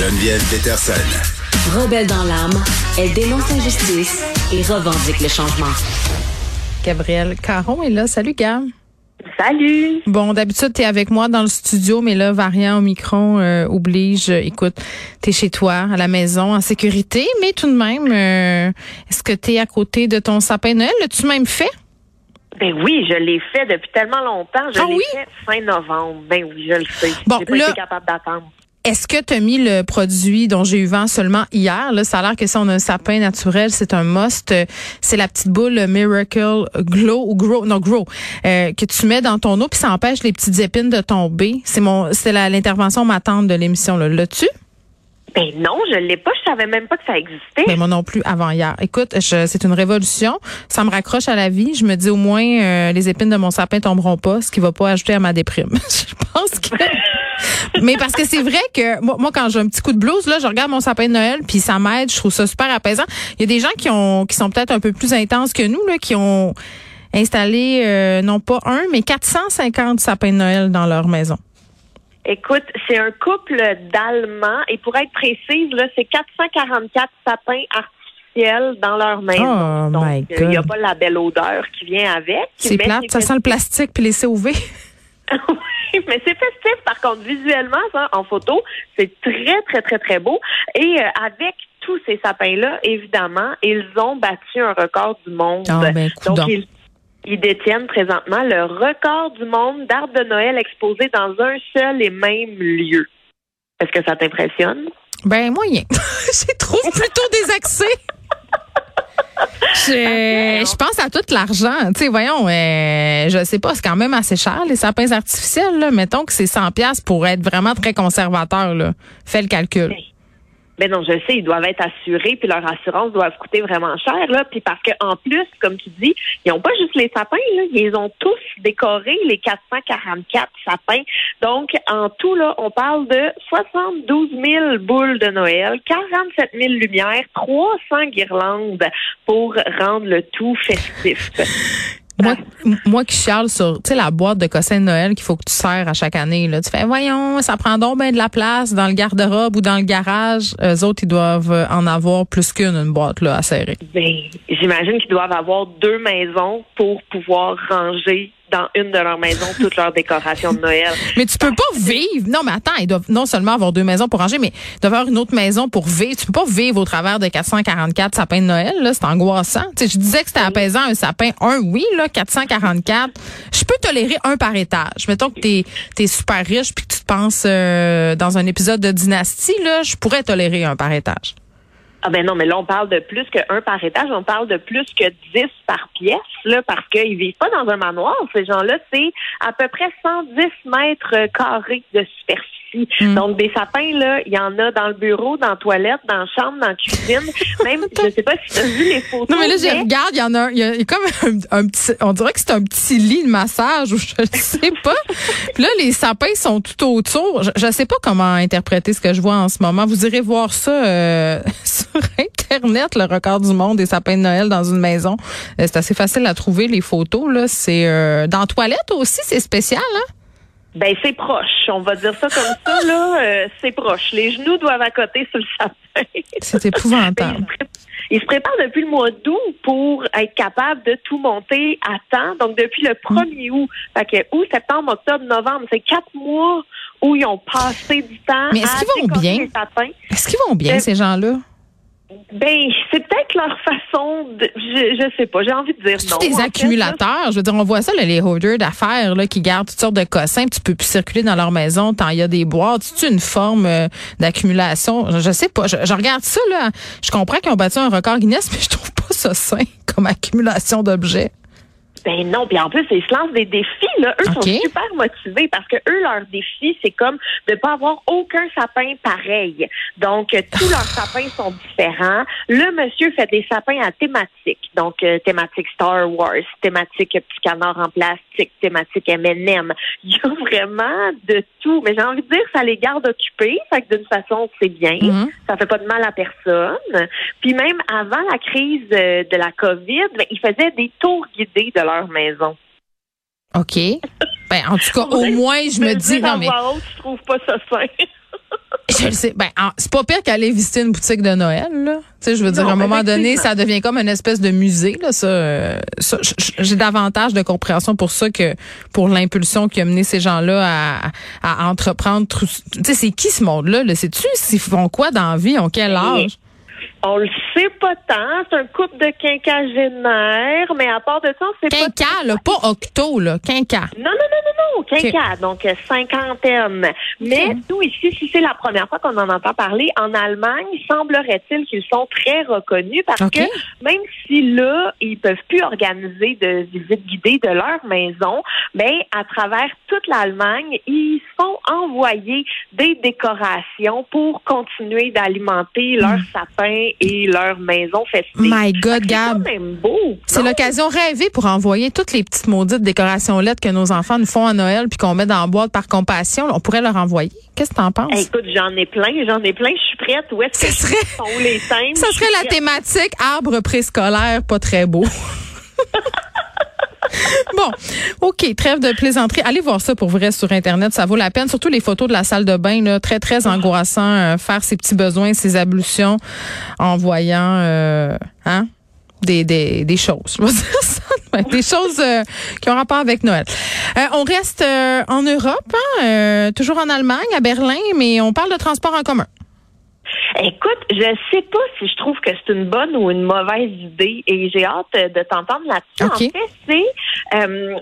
Geneviève Peterson. Rebelle dans l'âme, elle dénonce l'injustice et revendique le changement. Gabrielle Caron est là. Salut, Gab. Salut. Bon, d'habitude, tu es avec moi dans le studio, mais là, variant au micro euh, oblige. euh, écoute, tu es chez toi, à la maison, en sécurité, mais tout de même, euh, est-ce que tu es à côté de ton sapin de Noël? L'as-tu même fait? Ben oui, je l'ai fait depuis tellement longtemps. Je Ah l'ai oui? fait fin novembre. Ben oui, je le sais. Bon, J'ai pas là- été capable d'attendre. Est-ce que tu as mis le produit dont j'ai eu vent seulement hier? Là, ça a l'air que si on a un sapin naturel, c'est un must. C'est la petite boule Miracle Glow ou Grow, non Grow, euh, que tu mets dans ton eau puis ça empêche les petites épines de tomber. C'est mon, c'est l'intervention matante de l'émission. Là, l'as-tu? Ben non, je l'ai pas. Je savais même pas que ça existait. Mais moi non plus avant hier. Écoute, c'est une révolution. Ça me raccroche à la vie. Je me dis au moins euh, les épines de mon sapin tomberont pas, ce qui va pas ajouter à ma déprime. je pense que. Mais parce que c'est vrai que moi, moi, quand j'ai un petit coup de blues là, je regarde mon sapin de Noël puis ça m'aide. Je trouve ça super apaisant. Il y a des gens qui ont qui sont peut-être un peu plus intenses que nous là, qui ont installé euh, non pas un mais 450 sapins de Noël dans leur maison. Écoute, c'est un couple d'Allemands et pour être précise, là, c'est 444 sapins artificiels dans leur maison. Oh Donc, my euh, il n'y a pas la belle odeur qui vient avec. C'est plate, ça sent le plastique puis les COV. Oui, mais c'est festif. Par contre, visuellement, ça, en photo, c'est très, très, très, très beau. Et euh, avec tous ces sapins-là, évidemment, ils ont battu un record du monde. Ben, Donc, ils, ils détiennent présentement le record du monde d'arbres de Noël exposés dans un seul et même lieu. Est-ce que ça t'impressionne? Ben moyen. je trouve plutôt désaxé. Je, je pense à tout l'argent. Tu sais, voyons, euh, je sais pas, c'est quand même assez cher, les sapins artificiels. Là. Mettons que c'est 100 pièces pour être vraiment très conservateur. Là. Fais le calcul. Ben non, je sais, ils doivent être assurés, puis leur assurance doit coûter vraiment cher, là. Puis parce que en plus, comme tu dis, ils n'ont pas juste les sapins, là, ils ont tous décoré les 444 sapins. Donc, en tout, là, on parle de 72 000 boules de Noël, 47 000 lumières, 300 guirlandes pour rendre le tout festif. Moi, moi qui chiale sur, tu sais, la boîte de cossins de Noël qu'il faut que tu sers à chaque année, là. Tu fais, voyons, ça prend donc bien de la place dans le garde-robe ou dans le garage. Eux autres, ils doivent en avoir plus qu'une, une boîte, là, à serrer. Ben, j'imagine qu'ils doivent avoir deux maisons pour pouvoir ranger dans une de leurs maisons toutes leurs décorations de Noël. Mais tu peux pas vivre. Non, mais attends, ils doivent non seulement avoir deux maisons pour ranger, mais ils doivent avoir une autre maison pour vivre. Tu peux pas vivre au travers de 444 sapins de Noël, là. C'est angoissant. Tu sais, je disais que c'était apaisant un sapin. Un, oui, là, 444. Je peux tolérer un par étage. Mettons que t'es, t'es super riche puis que tu te penses euh, dans un épisode de Dynastie, là, je pourrais tolérer un par étage. Ah ben non, mais là, on parle de plus qu'un par étage, on parle de plus que 10 par pièce, là, parce qu'ils vivent pas dans un manoir. Ces gens-là, c'est à peu près 110 mètres carrés de superficie. Mm. Donc, des sapins, là, il y en a dans le bureau, dans la toilette, dans la chambre, dans la cuisine. Même, je sais pas si tu as vu les photos. Non, mais là, je regarde, il y en a un, il y a, il y a comme un, un petit, on dirait que c'est un petit lit de massage ou je ne sais pas. Puis là, les sapins sont tout autour. Je, je sais pas comment interpréter ce que je vois en ce moment. Vous irez voir ça euh, sur Internet, le record du monde des sapins de Noël dans une maison. Euh, c'est assez facile à trouver, les photos. là. C'est euh, dans la toilette aussi, c'est spécial, hein? Ben, c'est proche. On va dire ça comme ça, là. Euh, c'est proche. Les genoux doivent accoter sur le sapin. C'est épouvantable. il, se prépare depuis le mois d'août pour être capable de tout monter à temps. Donc, depuis le 1er août. Fait que août, septembre, octobre, novembre, c'est quatre mois où ils ont passé du temps Mais est-ce à qu'ils vont bien? les sapins. Est-ce qu'ils vont bien, Euh, ces gens-là? Ben, c'est peut-être leur façon de... Je, je sais pas. J'ai envie de dire non. C'est des fait, accumulateurs? Je veux dire, on voit ça, là, les hoarders d'affaires, là, qui gardent toutes sortes de cossins, tu peux plus circuler dans leur maison tant il y a des boîtes. C'est une forme euh, d'accumulation? Je, je sais pas. Je, je regarde ça, là. Je comprends qu'ils ont battu un record Guinness, mais je trouve pas ça sain comme accumulation d'objets. Ben non, puis en plus, ils se lancent des défis. Là. Eux sont super motivés parce que eux, leur défi, c'est comme de pas avoir aucun sapin pareil. Donc, euh, tous leurs sapins sont différents. Le monsieur fait des sapins à thématique. Donc, euh, thématique Star Wars, thématique petit canard en plastique, thématique M&M. Il y a vraiment de tout. Mais j'ai envie de dire, ça les garde occupés. Fait que d'une façon, c'est bien. Mhm. Ça fait pas de mal à personne. Puis même avant la crise euh, de la COVID, ben, ils faisaient des tours guidés de leur maison. OK. Ben, en tout cas, au moins, je me dis, non, mais je trouve pas ça sain. Je le sais. Ben, en- c'est pas pire qu'aller visiter une boutique de Noël, là. Tu sais, je veux dire, Non, à un moment donné, effectivement. ça devient comme une espèce de musée, là. Ça, euh, ça, j'ai davantage de compréhension pour ça que pour l'impulsion qui a mené ces gens-là à, à entreprendre. Tu sais, c'est qui ce monde-là, là? Sais-tu s'ils font quoi dans la vie? Ils ont quel âge? On le sait pas tant. C'est un couple de quinquagénaires, mais à part de ça, on sait pas Quinca, là, pas octo, là. Quinca. Non, non, non, non, quinquat, donc euh, cinquantaine. Mais nous, ici, si c'est la première fois qu'on en entend parler, en Allemagne, semblerait-il qu'ils sont très reconnus parce que même si là, ils peuvent plus organiser de visites guidées de leur maison, ben, à travers toute l'Allemagne, ils se font envoyer des décorations pour continuer d'alimenter leur sapin et leur maison festive. My God, C'est Gab. C'est l'occasion rêvée pour envoyer toutes les petites maudites décorations lettres que nos enfants nous font à Noël puis qu'on met dans la boîte par compassion. On pourrait leur envoyer. Qu'est-ce que t'en penses? Hey, écoute, j'en ai plein, j'en ai plein, je suis prête. Où est-ce que serait- sont les thèmes? Ça serait la thématique arbre préscolaire, pas très beau. bon, OK, trêve de plaisanterie. Allez voir ça pour vrai sur Internet, ça vaut la peine. Surtout les photos de la salle de bain, là, très, très angoissant, euh, faire ses petits besoins, ses ablutions en voyant euh, hein, des, des, des choses. Je dire ça. Des choses euh, qui ont rapport avec Noël. Euh, on reste euh, en Europe, hein, euh, toujours en Allemagne, à Berlin, mais on parle de transport en commun. Écoute, je sais pas si je trouve que c'est une bonne ou une mauvaise idée et j'ai hâte euh, de t'entendre là-dessus. En fait, c'est euh,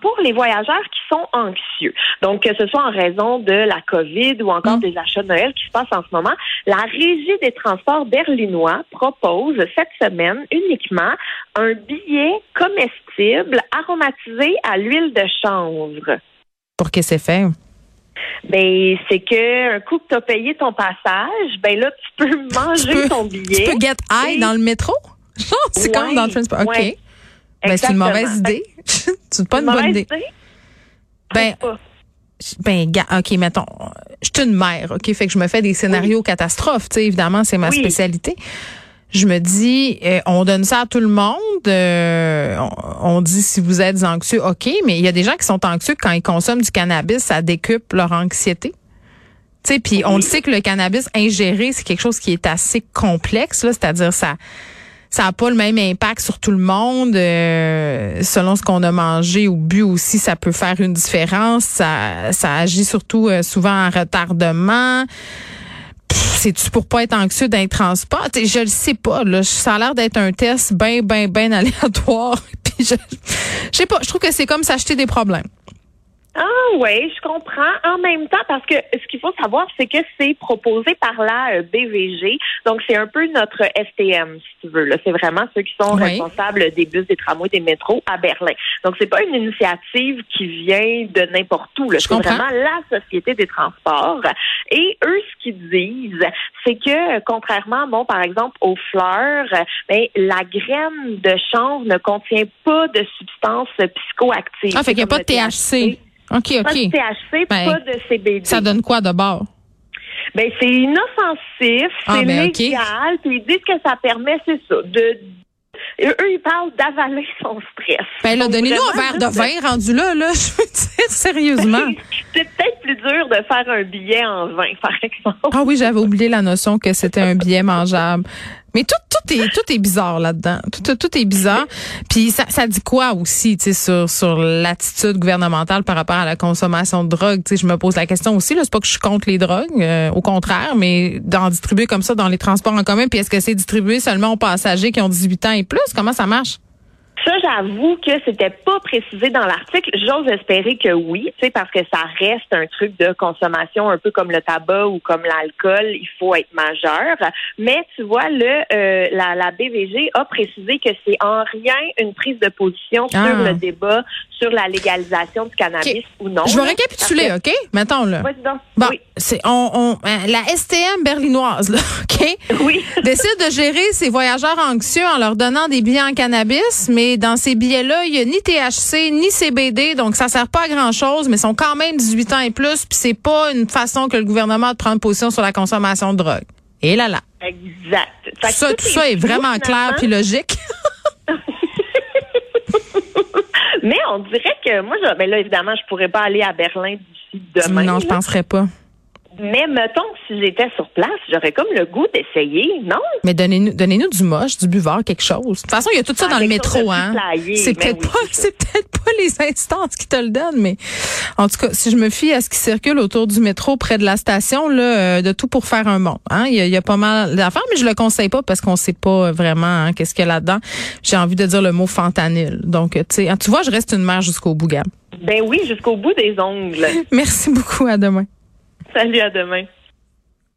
pour les voyageurs qui sont anxieux. Donc, que ce soit en raison de la COVID ou encore Mm. des achats de Noël qui se passent en ce moment, la Régie des transports berlinois propose cette semaine uniquement un billet comestible aromatisé à l'huile de chanvre. Pour que c'est fait. Ben, c'est que un coup que tu as payé ton passage, ben là, tu peux manger peux- ton Tu billet. peux get high Et- dans le métro? C'est Ouais, comme dans le transport. OK. ouais. Ben, c'est une mauvaise idée. c'est pas une, bonne idée. idée? Ben, pas. ben, OK, mettons, je suis une mère, OK? Fait que je me fais des scénarios catastrophes, tu sais, évidemment, c'est ma Oui. spécialité. Je me dis, euh, on donne ça à tout le monde. euh, on, on dit si vous êtes anxieux, OK, mais il y a des gens qui sont anxieux quand ils consomment du cannabis, ça décupe leur anxiété. Tu sais, puis on le sait que le cannabis ingéré, c'est quelque chose qui est assez complexe, là, c'est-à-dire ça ça n'a pas le même impact sur tout le monde. euh, selon ce qu'on a mangé ou bu aussi, ça peut faire une différence. Ça, ça agit surtout euh, souvent en retardement. C'est-tu pour pas être anxieux d'un transport? T'sais, Je le sais pas. Là. Ça a l'air d'être un test bien, bien, bien aléatoire. Je, je sais pas. Je trouve que c'est comme s'acheter des problèmes. Ah oui, je comprends. En même temps, parce que ce qu'il faut savoir, c'est que c'est proposé par la euh, BVG. Donc, c'est un peu notre STM, si tu veux. Là. C'est vraiment ceux qui sont Oui. responsables des bus, des tramways, des métros à Berlin. Donc, c'est pas une initiative qui vient de n'importe où. C'est comprends. vraiment la Société des transports. Et eux, ce qu'ils disent, c'est que, contrairement, bon, par exemple, aux fleurs, ben, la graine de chanvre ne contient pas de substances psychoactives. Ah, fait qu'il n'y a pas de THC. OK, pas de OK. THC, Ben, pas de CBD. Ça donne quoi de bord? Ben, c'est inoffensif, Ah, c'est ben, ok. légal, puis ils disent que ça permet, c'est ça, de... Eux, ils parlent d'avaler son stress. Ben là, donnez-nous un verre de vin rendu là, là. Je veux dire, sérieusement. C'est peut-être plus dur de faire un billet en vin, par exemple. Ah oui, j'avais oublié la notion que c'était un billet mangeable. Mais tout, tout est tout est bizarre là-dedans. Tout, tout, est bizarre. Puis ça, ça dit quoi aussi, tu sais, sur sur l'attitude gouvernementale par rapport à la consommation de drogue? Tu sais, je me pose la question aussi. Là, c'est pas que je suis contre les drogues, euh, au contraire, mais d'en distribuer comme ça dans les transports en commun. Puis est-ce que c'est distribué seulement aux passagers qui ont 18 ans et plus? Comment ça marche? Ça, j'avoue que c'était pas précisé dans l'article. J'ose espérer que oui, tu sais, parce que ça reste un truc de consommation un peu comme le tabac ou comme l'alcool. Il faut être majeur. Mais tu vois, le euh, la, la BVG a précisé que c'est en rien une prise de position Ah. sur le débat sur la légalisation du cannabis ou non. Je vais récapituler, OK? Mettons là. Bon, Oui. c'est on, on euh, la STM berlinoise là, OK? Oui. décide de gérer ces voyageurs anxieux en leur donnant des billets en cannabis, mais dans ces billets-là, il y a ni THC ni CBD, donc ça sert pas à grand-chose, mais ils sont quand même 18 ans et plus, puis c'est pas une façon que le gouvernement de prendre position sur la consommation de drogue. Et là là. Exact. Tout ça, tout ça est vraiment clair puis logique. Mais on dirait que moi, je, ben là, évidemment, je pourrais pas aller à Berlin d'ici demain. non, je penserais pas. Mais mettons, si j'étais sur place, j'aurais comme le goût d'essayer, non? Mais donnez-nous donnez-nous du moche, du buvard, quelque chose. De toute façon, il y a tout ça Ah, dans le métro, hein. C'est peut-être oui, pas, c'est peut-être pas les instances qui te le donnent, mais en tout cas, si je me fie à ce qui circule autour du métro près de la station, là, euh, de tout pour faire un monde. Hein, il y, a, il y a pas mal d'affaires, mais je le conseille pas parce qu'on sait pas vraiment hein, qu'est-ce qu'il y a là-dedans. J'ai envie de dire le mot fentanyl. Donc, tu sais, hein, tu vois, je reste une mère jusqu'au bout, Gab. Ben oui, jusqu'au bout des ongles. Merci beaucoup. À demain. Salut, à demain.